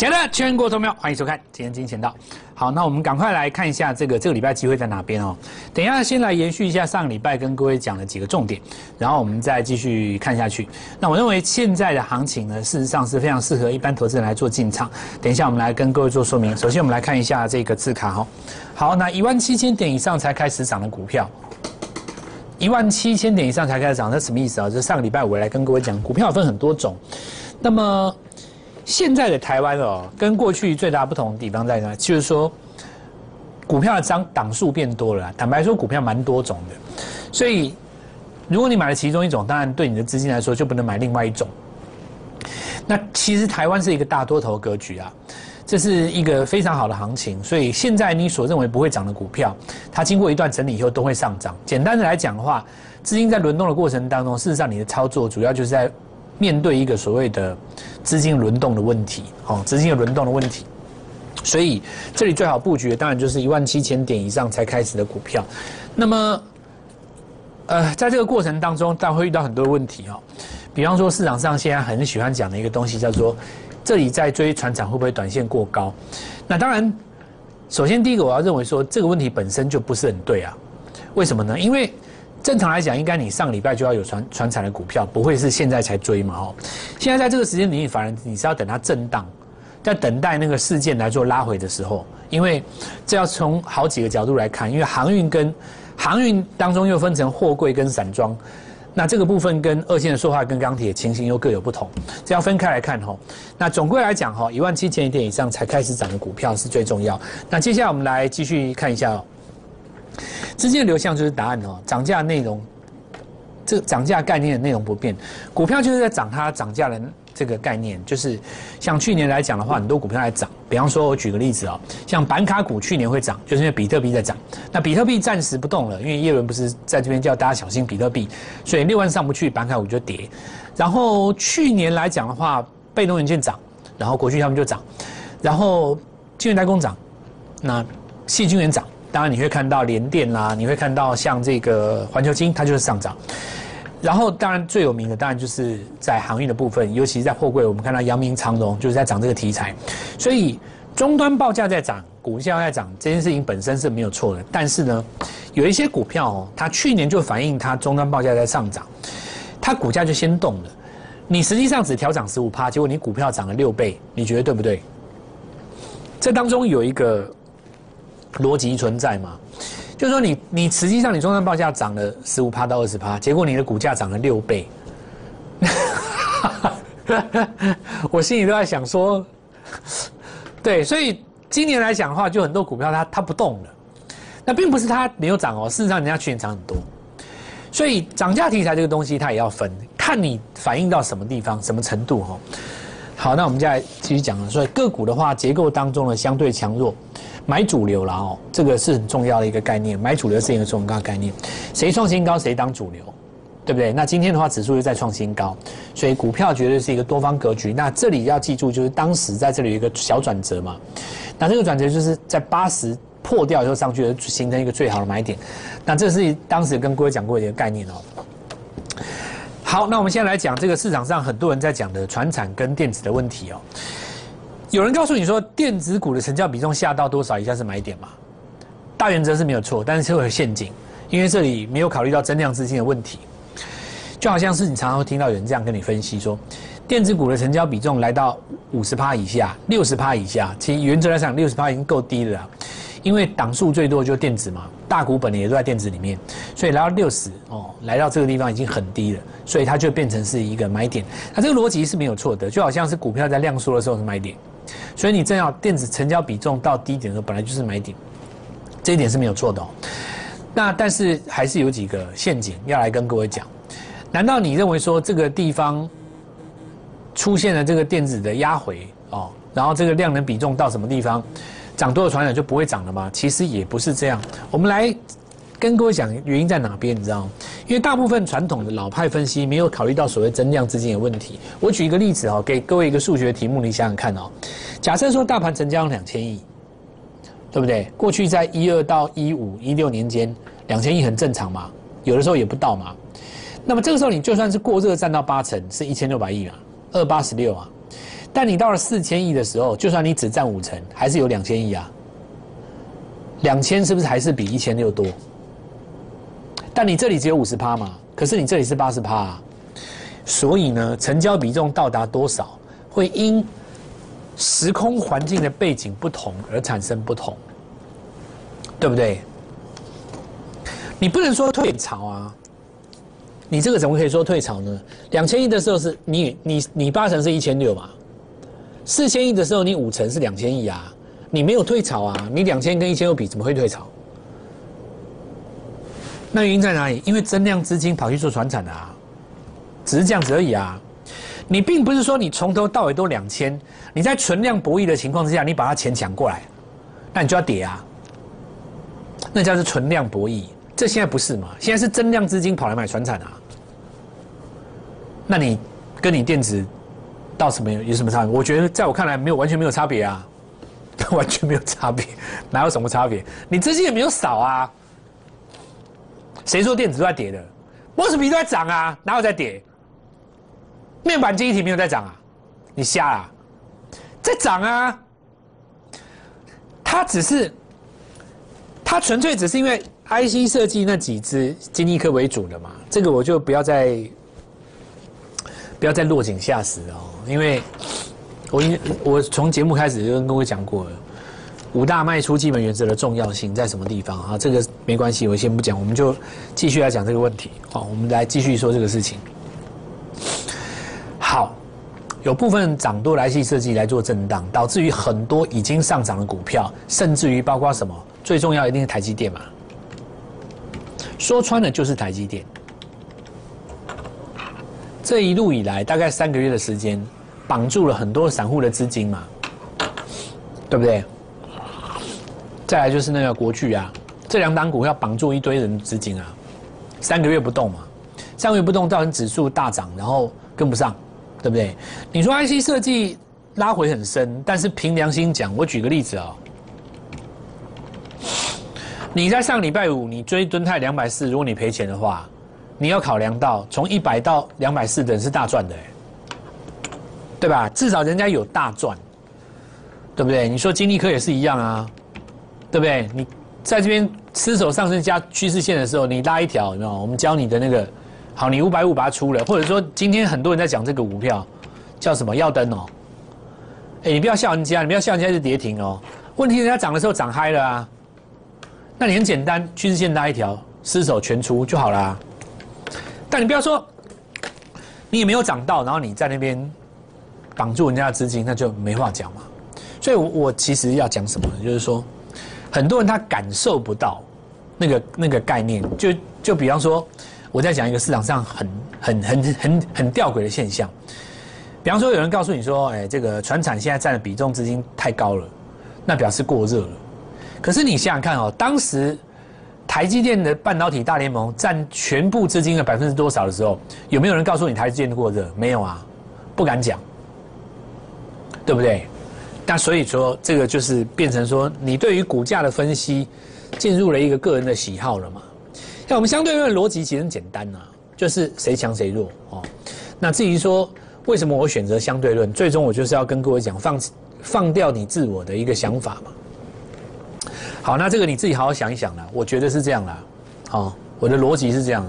亲爱的全国投票，欢迎收看《今天金钱道》。好，那我们赶快来看一下这个这个礼拜机会在哪边哦。等一下，先来延续一下上个礼拜跟各位讲的几个重点，然后我们再继续看下去。那我认为现在的行情呢，事实上是非常适合一般投资人来做进场。等一下，我们来跟各位做说明。首先，我们来看一下这个字卡哈。好，那一万七千点以上才开始涨的股票，一万七千点以上才开始涨，那什么意思啊？就是上个礼拜我来跟各位讲，股票分很多种，那么。现在的台湾哦，跟过去最大不同的地方在哪？就是说，股票的张档数变多了。坦白说，股票蛮多种的，所以如果你买了其中一种，当然对你的资金来说就不能买另外一种。那其实台湾是一个大多头格局啊，这是一个非常好的行情。所以现在你所认为不会涨的股票，它经过一段整理以后都会上涨。简单的来讲的话，资金在轮动的过程当中，事实上你的操作主要就是在。面对一个所谓的资金轮动的问题，哦，资金的轮动的问题，所以这里最好布局的当然就是一万七千点以上才开始的股票。那么，呃，在这个过程当中，当然会遇到很多问题哦。比方说，市场上现在很喜欢讲的一个东西叫做，这里在追船长会不会短线过高？那当然，首先第一个我要认为说这个问题本身就不是很对啊。为什么呢？因为正常来讲，应该你上礼拜就要有传传产的股票，不会是现在才追嘛？哦，现在在这个时间里，反而你是要等它震荡，在等待那个事件来做拉回的时候，因为这要从好几个角度来看，因为航运跟航运当中又分成货柜跟散装，那这个部分跟二线的塑化跟钢铁情形又各有不同，这要分开来看哈。那总归来讲哈，一万七千一点以上才开始涨的股票是最重要。那接下来我们来继续看一下。资金的流向就是答案哦，涨价内容，这个涨价概念的内容不变，股票就是在涨它涨价的这个概念，就是像去年来讲的话，很多股票在涨，比方说我举个例子哦，像板卡股去年会涨，就是因为比特币在涨，那比特币暂时不动了，因为叶伦不是在这边叫大家小心比特币，所以六万上不去，板卡股就跌。然后去年来讲的话，被动元件涨，然后国巨他们就涨，然后晶圆代工涨，那细晶圆涨。当然你会看到联电啦，你会看到像这个环球金，它就是上涨。然后当然最有名的当然就是在航运的部分，尤其是在货柜，我们看到阳明长荣就是在涨这个题材。所以终端报价在涨，股价在涨，这件事情本身是没有错的。但是呢，有一些股票哦，它去年就反映它终端报价在上涨，它股价就先动了。你实际上只调涨十五趴，结果你股票涨了六倍，你觉得对不对？这当中有一个。逻辑存在嘛？就是说，你你实际上你终端报价涨了十五趴到二十趴，结果你的股价涨了六倍，我心里都在想说，对，所以今年来讲的话，就很多股票它它不动了，那并不是它没有涨哦，事实上人家去年涨很多，所以涨价题材这个东西它也要分，看你反映到什么地方、什么程度哈。好，那我们再继续讲了，所以个股的话，结构当中的相对强弱。买主流了哦，这个是很重要的一个概念。买主流是一个重要的概念，谁创新高谁当主流，对不对？那今天的话，指数又在创新高，所以股票绝对是一个多方格局。那这里要记住，就是当时在这里有一个小转折嘛。那这个转折就是在八十破掉以后上去，形成一个最好的买点。那这是当时跟各位讲过的一个概念哦。好，那我们现在来讲这个市场上很多人在讲的船产跟电子的问题哦。有人告诉你说，电子股的成交比重下到多少以下是买点嘛？大原则是没有错，但是会有陷阱，因为这里没有考虑到增量资金的问题。就好像是你常常会听到有人这样跟你分析说，电子股的成交比重来到五十趴以下、六十趴以下，其实原则来讲，六十趴已经够低了，因为档数最多就是电子嘛，大股本也都在电子里面，所以来到六十哦，来到这个地方已经很低了，所以它就变成是一个买点。那这个逻辑是没有错的，就好像是股票在量缩的时候是买点。所以你正要电子成交比重到低点的时候，本来就是买点，这一点是没有错的。哦。那但是还是有几个陷阱要来跟各位讲。难道你认为说这个地方出现了这个电子的压回哦，然后这个量能比重到什么地方涨多的传染就不会涨了吗？其实也不是这样。我们来。跟各位讲原因在哪边，你知道吗？因为大部分传统的老派分析没有考虑到所谓增量资金的问题。我举一个例子哦，给各位一个数学题目，你想想看哦。假设说大盘成交两千亿，对不对？过去在一二到一五一六年间，两千亿很正常嘛，有的时候也不到嘛。那么这个时候你就算是过热占到八成，是一千六百亿嘛，二八十六啊。但你到了四千亿的时候，就算你只占五成，还是有两千亿啊。两千是不是还是比一千六多？但你这里只有五十趴嘛，可是你这里是八十趴，啊，所以呢，成交比重到达多少，会因时空环境的背景不同而产生不同，对不对？你不能说退潮啊，你这个怎么可以说退潮呢？两千亿的时候是你你你八成是一千六嘛，四千亿的时候你五成是两千亿啊。你没有退潮啊？你两千跟一千六比，怎么会退潮？那原因在哪里？因为增量资金跑去做船产啊，只是这样子而已啊。你并不是说你从头到尾都两千，你在存量博弈的情况之下，你把它钱抢过来，那你就要跌啊。那叫是存量博弈，这现在不是嘛？现在是增量资金跑来买船产啊。那你跟你电子到什么有什么差别？我觉得在我看来，没有完全没有差别啊。完全没有差别，哪有什么差别？你资金也没有少啊。谁说电子都在跌的？波士比都在涨啊，哪有在跌？面板记忆体没有在涨啊？你瞎啊？在涨啊！它只是，它纯粹只是因为 IC 设计那几只金立科为主的嘛。这个我就不要再不要再落井下石哦，因为。我因我从节目开始就跟各位讲过了，五大卖出基本原则的重要性在什么地方啊？这个没关系，我先不讲，我们就继续来讲这个问题。好，我们来继续说这个事情。好，有部分涨多来系设计来做震荡，导致于很多已经上涨的股票，甚至于包括什么？最重要一定是台积电嘛？说穿了就是台积电。这一路以来，大概三个月的时间。绑住了很多散户的资金嘛，对不对？再来就是那个国巨啊，这两档股票绑住一堆人资金啊，三个月不动嘛，三个月不动造成指数大涨，然后跟不上，对不对？你说 IC 设计拉回很深，但是凭良心讲，我举个例子啊，你在上礼拜五你追敦泰两百四，如果你赔钱的话，你要考量到从一百到两百四的人是大赚的。对吧？至少人家有大赚，对不对？你说金立科也是一样啊，对不对？你在这边失手上升加趋势线的时候，你拉一条，有没有？我们教你的那个，好，你五百五把它出了，或者说今天很多人在讲这个股票叫什么？耀灯哦，哎，你不要笑人家，你不要笑人家是跌停哦。问题人家涨的时候涨嗨了啊，那你很简单，趋势线拉一条，失手全出就好了。但你不要说，你也没有涨到，然后你在那边。绑住人家的资金，那就没话讲嘛。所以，我我其实要讲什么，就是说，很多人他感受不到那个那个概念。就就比方说，我在讲一个市场上很很很很很吊诡的现象。比方说，有人告诉你说，哎，这个船产现在占的比重资金太高了，那表示过热了。可是你想想看哦，当时台积电的半导体大联盟占全部资金的百分之多少的时候，有没有人告诉你台积电过热？没有啊，不敢讲。对不对？那所以说，这个就是变成说，你对于股价的分析进入了一个个人的喜好了嘛？那我们相对论逻辑其实很简单呐，就是谁强谁弱哦。那至于说为什么我选择相对论，最终我就是要跟各位讲，放放掉你自我的一个想法嘛。好，那这个你自己好好想一想啦。我觉得是这样啦。好，我的逻辑是这样。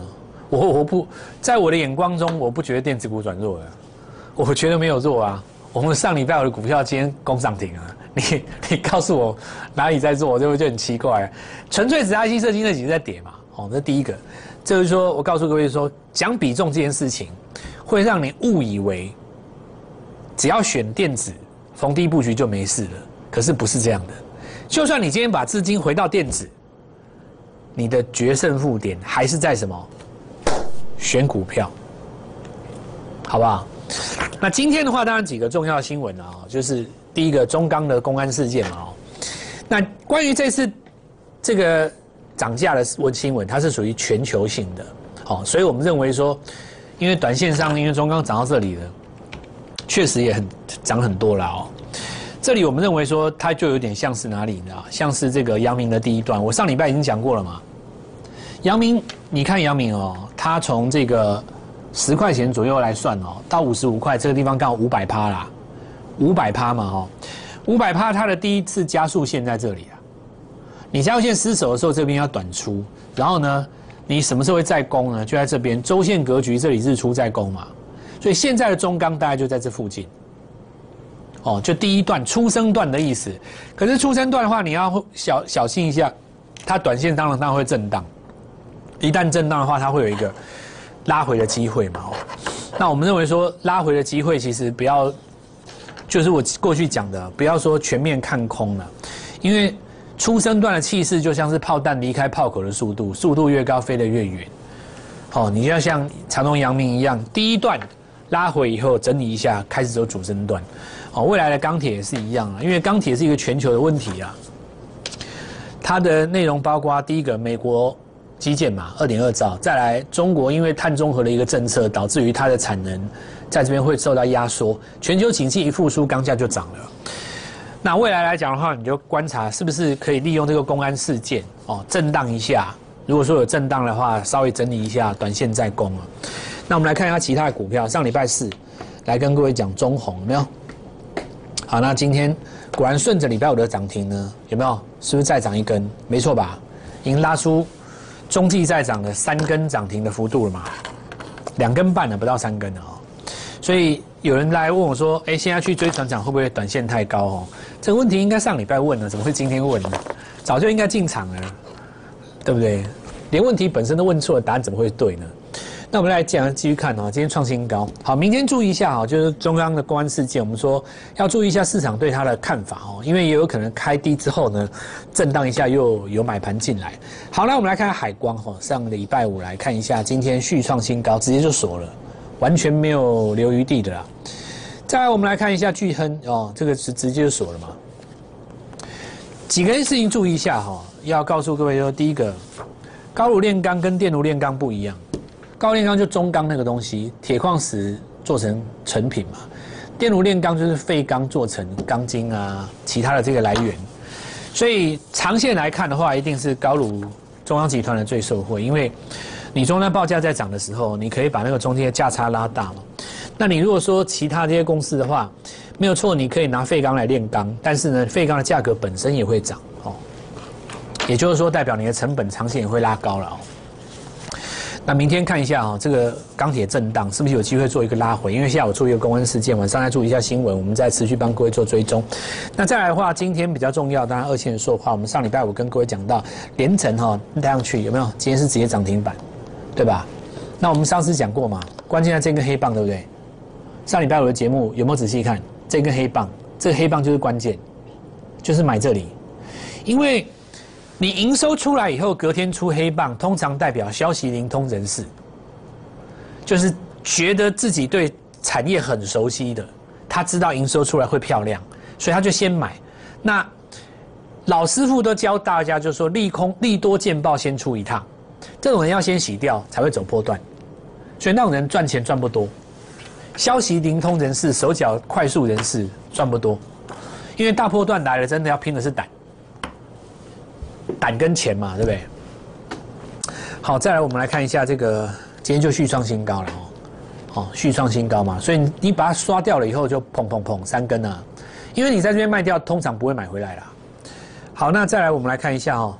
我我不在我的眼光中，我不觉得电子股转弱了，我觉得没有弱啊。我们上礼拜我的股票今天攻涨停啊！你你告诉我哪里在做，这不就很奇怪？纯粹只 IC 设计那几个在跌嘛？哦，这第一个，就是说我告诉各位说，讲比重这件事情，会让你误以为只要选电子逢低布局就没事了。可是不是这样的，就算你今天把资金回到电子，你的决胜负点还是在什么？选股票，好不好？那今天的话，当然几个重要新闻啊，就是第一个中钢的公安事件嘛，那关于这次这个涨价的新闻，它是属于全球性的，好，所以我们认为说，因为短线上因为中钢涨到这里了，确实也很涨很多了哦，这里我们认为说，它就有点像是哪里呢？像是这个阳明的第一段，我上礼拜已经讲过了嘛，阳明，你看阳明哦，它从这个。十块钱左右来算哦，到五十五块这个地方刚好五百趴啦，五百趴嘛，哈，五百趴它的第一次加速线在这里啊。你加速线失守的时候，这边要短出，然后呢，你什么时候会再攻呢？就在这边周线格局这里日出再攻嘛。所以现在的中钢大概就在这附近。哦，就第一段初升段的意思。可是初升段的话，你要小小心一下，它短线当然当然会震荡。一旦震荡的话，它会有一个拉回的机会嘛。哦，那我们认为说拉回的机会其实不要，就是我过去讲的，不要说全面看空了，因为初升段的气势就像是炮弹离开炮口的速度，速度越高飞得越远。哦，你要像长隆、阳明一样，第一段拉回以后整理一下，开始走主升段。哦，未来的钢铁也是一样啊，因为钢铁是一个全球的问题啊。它的内容包括第一个，美国基建嘛，二点二兆；再来，中国因为碳中和的一个政策，导致于它的产能在这边会受到压缩。全球经济一复苏，钢价就涨了。那未来来讲的话，你就观察是不是可以利用这个公安事件哦，震荡一下。如果说有震荡的话，稍微整理一下，短线再攻啊。那我们来看一下其他的股票，上礼拜四来跟各位讲中红，有没有？好，那今天果然顺着礼拜五的涨停呢，有没有？是不是再涨一根？没错吧？已经拉出中继在涨的三根涨停的幅度了嘛？两根半了，不到三根了哦。所以有人来问我说：“哎，现在去追船长会不会短线太高？”哦，这个问题应该上礼拜问了，怎么会今天问呢？早就应该进场了，对不对？连问题本身都问错了，答案怎么会对呢？那我们来讲，继续看哦。今天创新高，好，明天注意一下哈，就是中央的公安事件，我们说要注意一下市场对它的看法哦，因为也有可能开低之后呢，震荡一下又有买盘进来。好，那我们来看海光哈，上礼拜五来看一下，今天续创新高，直接就锁了，完全没有留余地的啦。再来，我们来看一下巨亨哦，这个是直接就锁了嘛？几个事情注意一下哈，要告诉各位说，第一个，高炉炼钢跟电炉炼钢不一样。高炼钢就中钢那个东西，铁矿石做成成品嘛。电炉炼钢就是废钢做成钢筋啊，其他的这个来源。所以长线来看的话，一定是高炉中央集团的最受惠，因为你中央报价在涨的时候，你可以把那个中间的价差拉大嘛。那你如果说其他这些公司的话，没有错，你可以拿废钢来炼钢，但是呢，废钢的价格本身也会涨哦。也就是说，代表你的成本长线也会拉高了哦。那明天看一下啊，这个钢铁震荡是不是有机会做一个拉回？因为下午出一个公安事件，晚上再注意一下新闻，我们再持续帮各位做追踪。那再来的话，今天比较重要，当然二线说话。我们上礼拜五跟各位讲到连城哈带上去有没有？今天是直接涨停板，对吧？那我们上次讲过嘛，关键在这根黑棒，对不对？上礼拜五的节目有没有仔细看这根黑棒？这个黑棒就是关键，就是买这里，因为。你营收出来以后，隔天出黑棒，通常代表消息灵通人士，就是觉得自己对产业很熟悉的，他知道营收出来会漂亮，所以他就先买。那老师傅都教大家，就是说利空利多见报先出一趟，这种人要先洗掉才会走波段，所以那种人赚钱赚不多。消息灵通人士、手脚快速人士赚不多，因为大波段来了，真的要拼的是胆。胆跟钱嘛，对不对？好，再来我们来看一下这个，今天就续创新高了哦，好，续创新高嘛，所以你把它刷掉了以后就砰砰砰三根啊，因为你在这边卖掉，通常不会买回来啦。好，那再来我们来看一下哦，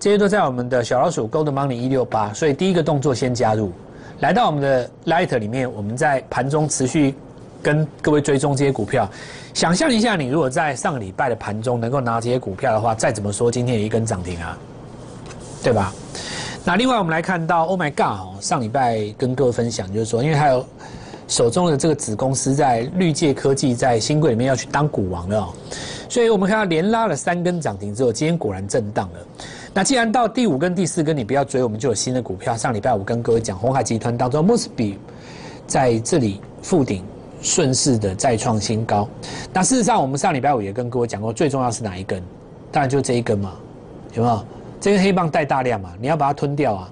这些都在我们的小老鼠 Gold Money 一六八，所以第一个动作先加入，来到我们的 Light 里面，我们在盘中持续跟各位追踪这些股票。想象一下，你如果在上个礼拜的盘中能够拿这些股票的话，再怎么说今天也一根涨停啊，对吧？那另外我们来看到，Oh my God，上礼拜跟各位分享就是说，因为还有手中的这个子公司在绿界科技在新贵里面要去当股王了，所以我们看到连拉了三根涨停之后，今天果然震荡了。那既然到第五根、第四根你不要追，我们就有新的股票。上礼拜五跟各位讲，红海集团当中 m o s b y 在这里附顶。顺势的再创新高，那事实上我们上礼拜五也跟各位讲过，最重要是哪一根？当然就这一根嘛，有没有？这根黑棒带大量嘛，你要把它吞掉啊，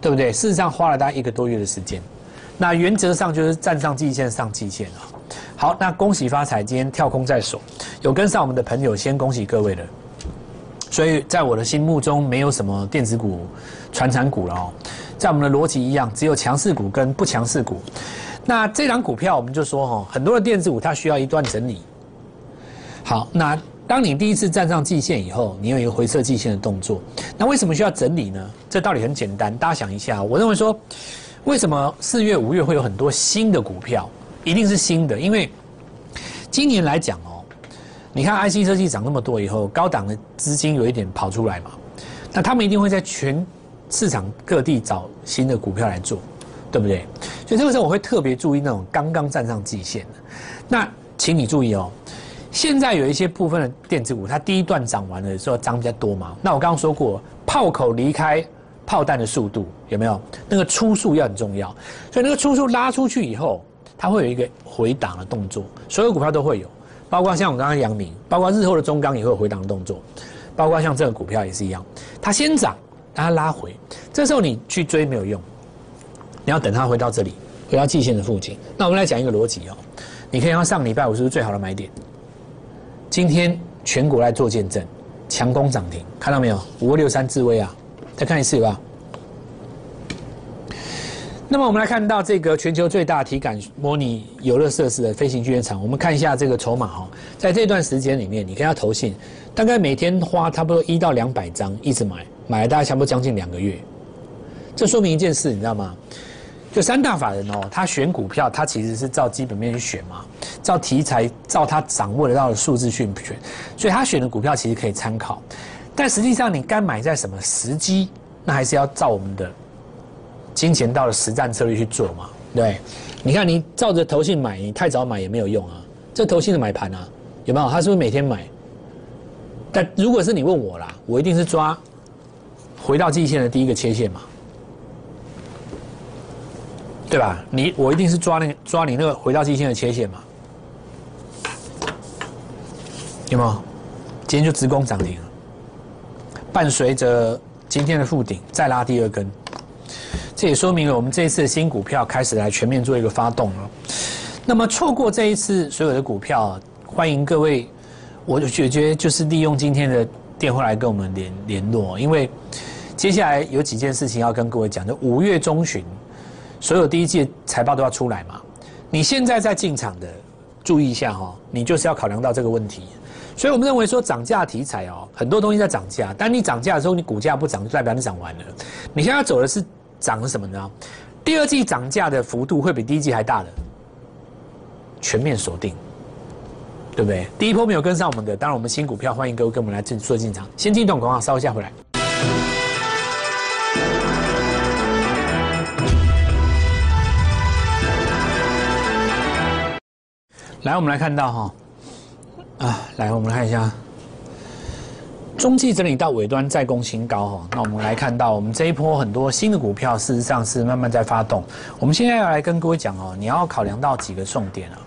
对不对？事实上花了大概一个多月的时间，那原则上就是站上季线上季线啊。好，那恭喜发财，今天跳空在手，有跟上我们的朋友，先恭喜各位了。所以在我的心目中，没有什么电子股、传产股了哦，在我们的逻辑一样，只有强势股跟不强势股。那这张股票我们就说哈，很多的电子股它需要一段整理。好，那当你第一次站上季线以后，你有一个回撤季线的动作，那为什么需要整理呢？这道理很简单，大家想一下，我认为说，为什么四月、五月会有很多新的股票，一定是新的，因为今年来讲哦，你看 IC 设计涨那么多以后，高档的资金有一点跑出来嘛，那他们一定会在全市场各地找新的股票来做，对不对？所以这个时候我会特别注意那种刚刚站上季线的，那请你注意哦。现在有一些部分的电子股，它第一段涨完了之后涨比较多嘛。那我刚刚说过，炮口离开炮弹的速度有没有？那个初速要很重要。所以那个初速拉出去以后，它会有一个回档的动作。所有股票都会有，包括像我刚刚阳明，包括日后的中钢也会有回档的动作，包括像这个股票也是一样。它先涨，让它拉回，这时候你去追没有用，你要等它回到这里，回到季线的附近。那我们来讲一个逻辑哦，你可以看上礼拜五是不是最好的买点？今天全国来做见证，强攻涨停，看到没有？五六三智威啊，再看一次吧。那么我们来看到这个全球最大体感模拟游乐设施的飞行剧院场，我们看一下这个筹码哈，在这段时间里面，你看它投信，大概每天花差不多一到两百张，一直买，买了大概差不多将近两个月。这说明一件事，你知道吗？就三大法人哦，他选股票，他其实是照基本面去选嘛，照题材，照他掌握得到的数字去选，所以他选的股票其实可以参考，但实际上你该买在什么时机，那还是要照我们的金钱到的实战策略去做嘛，对？你看你照着投信买，你太早买也没有用啊，这投信的买盘啊，有没有？他是不是每天买？但如果是你问我啦，我一定是抓回到季线的第一个切线嘛。对吧？你我一定是抓那抓你那个回到基线的切线嘛？有没有？今天就直攻涨停了，伴随着今天的复顶再拉第二根，这也说明了我们这一次的新股票开始来全面做一个发动了。那么错过这一次所有的股票，欢迎各位，我就觉得就是利用今天的电话来跟我们联联络，因为接下来有几件事情要跟各位讲，就五月中旬。所有第一季财报都要出来嘛？你现在在进场的，注意一下哈，你就是要考量到这个问题。所以我们认为说涨价题材哦，很多东西在涨价，但你涨价的时候，你股价不涨，就代表你涨完了。你现在走的是涨什么呢？第二季涨价的幅度会比第一季还大的，全面锁定，对不对？第一波没有跟上我们的，当然我们新股票欢迎各位跟我们来进做进场。先进一段广告，稍一下回来。来，我们来看到哈，啊，来，我们看一下，中期整理到尾端再攻新高哈。那我们来看到，我们这一波很多新的股票，事实上是慢慢在发动。我们现在要来跟各位讲哦，你要考量到几个重点啊。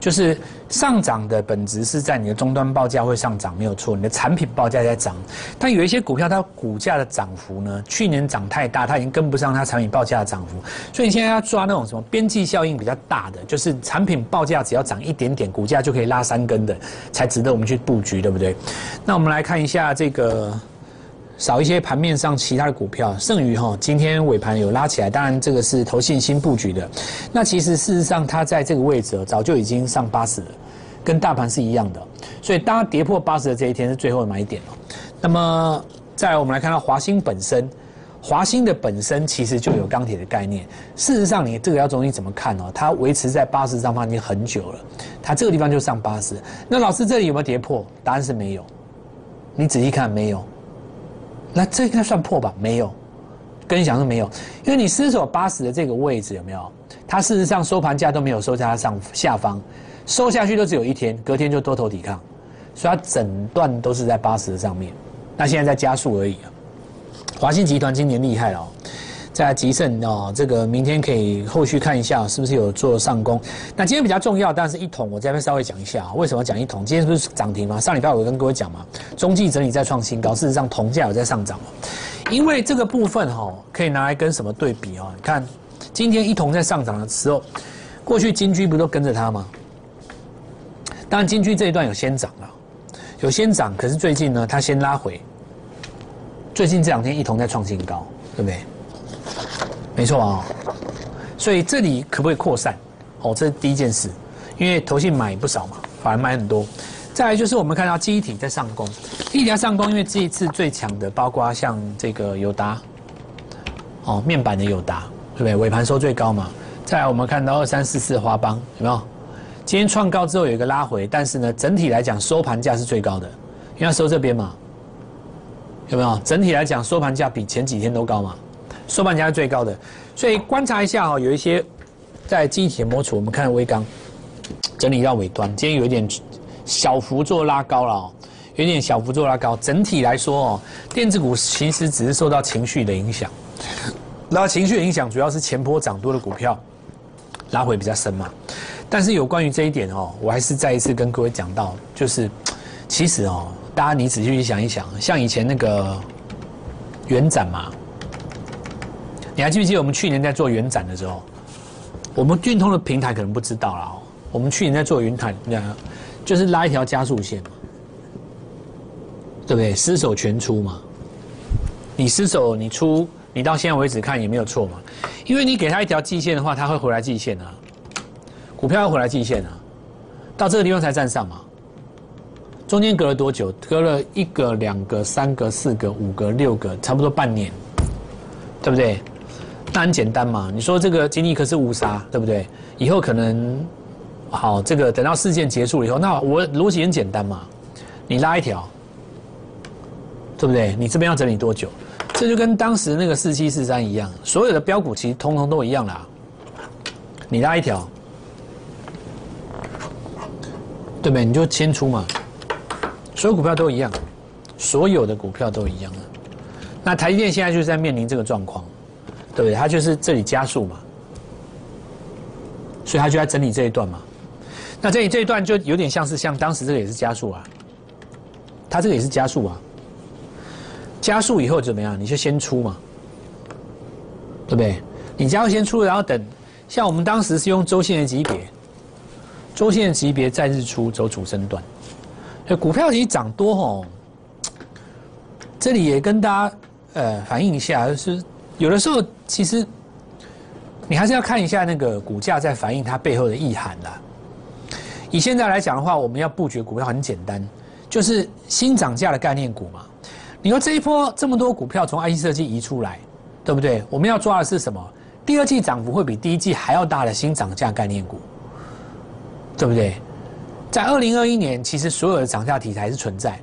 就是上涨的本质是在你的终端报价会上涨，没有错，你的产品报价在涨。但有一些股票，它股价的涨幅呢，去年涨太大，它已经跟不上它产品报价的涨幅。所以你现在要抓那种什么边际效应比较大的，就是产品报价只要涨一点点，股价就可以拉三根的，才值得我们去布局，对不对？那我们来看一下这个。少一些盘面上其他的股票，剩余哈，今天尾盘有拉起来，当然这个是投信心布局的。那其实事实上，它在这个位置早就已经上八十了，跟大盘是一样的。所以当它跌破八十的这一天是最后的买点了。那么再来，我们来看到华兴本身，华兴的本身其实就有钢铁的概念。事实上，你这个要中心怎么看哦？它维持在八十上方已经很久了，它这个地方就上八十。那老师这里有没有跌破？答案是没有。你仔细看，没有。那这应该算破吧？没有，跟你讲是没有，因为你失守八十的这个位置有没有？它事实上收盘价都没有收在它上下方，收下去都只有一天，隔天就多头抵抗，所以它整段都是在八十的上面。那现在在加速而已啊。华信集团今年厉害了。在吉盛哦，这个明天可以后续看一下是不是有做上攻。那今天比较重要，但是一桶我这边稍微讲一下，为什么讲一桶？今天不是涨停吗？上礼拜我跟各位讲嘛，中继整理在创新高，事实上铜价有在上涨。因为这个部分哈，可以拿来跟什么对比哦？你看今天一桶在上涨的时候，过去金居不都跟着它吗？当然金居这一段有先涨了，有先涨，可是最近呢，它先拉回。最近这两天一桶在创新高，对不对？没错啊，所以这里可不可以扩散？哦，这是第一件事，因为投信买不少嘛，反而买很多。再来就是我们看到记忆体在上攻，记忆体在上攻，因为这一次最强的包括像这个友达，哦，面板的友达，对不对？尾盘收最高嘛。再来我们看到二三四四华邦有没有？今天创高之后有一个拉回，但是呢，整体来讲收盘价是最高的，因为收这边嘛，有没有？整体来讲收盘价比前几天都高嘛，收盘价是最高的，所以观察一下哦，有一些在记忆体模组，我们看微钢整理到尾端，今天有一点小幅做拉高了，有点小幅做拉高，整体来说哦，电子股其实只是受到情绪的影响，那情绪影响主要是前波涨多的股票拉回比较深嘛。但是有关于这一点哦，我还是再一次跟各位讲到，就是其实哦，大家你仔细去想一想，像以前那个元展嘛，你还记不记得我们去年在做元展的时候，我们运通的平台可能不知道了，我们去年在做云台，那就是拉一条加速线嘛，对不对？失手全出嘛，你失手你出，你到现在为止看也没有错嘛，因为你给他一条季线的话，他会回来季线啊。股票要回来季线啊，到这个地方才站上嘛。中间隔了多久？隔了一个、两个、三个、四个、五个、六个，差不多半年，对不对？那很简单嘛。你说这个经历可是乌杀，对不对？以后可能好，这个等到事件结束了以后，那我逻辑很简单嘛。你拉一条，对不对？你这边要整理多久？这就跟当时那个四七四三一样，所有的标股其实通通都一样啦。你拉一条。对不对？你就先出嘛，所有股票都一样，所有的股票都一样啊。那台积电现在就是在面临这个状况，对不对？它就是这里加速嘛，所以它就在整理这一段嘛。那这里这一段就有点像是像当时这个也是加速啊，它这个也是加速啊。加速以后怎么样？你就先出嘛，对不对？你加速先出，然后等，像我们当时是用周线的级别。周线级别在日出走主升段，股票其实涨多吼，这里也跟大家呃反映一下，就是有的时候其实你还是要看一下那个股价在反映它背后的意涵啦。以现在来讲的话，我们要布局股票很简单，就是新涨价的概念股嘛。你说这一波这么多股票从 IC 设计移出来，对不对？我们要抓的是什么？第二季涨幅会比第一季还要大的新涨价概念股。对不对？在二零二一年，其实所有的涨价题材是存在。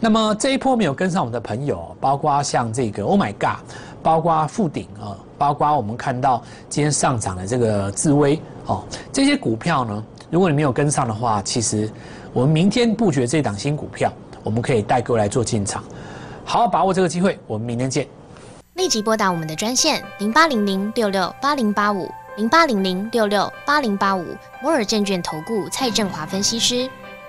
那么这一波没有跟上我们的朋友，包括像这个 Oh My God，包括富鼎啊，包括我们看到今天上涨的这个智威哦，这些股票呢，如果你没有跟上的话，其实我们明天布局这档新股票，我们可以带各位来做进场，好好把握这个机会。我们明天见。立即拨打我们的专线零八零零六六八零八五。零八零零六六八零八五摩尔证券投顾蔡振华分析师，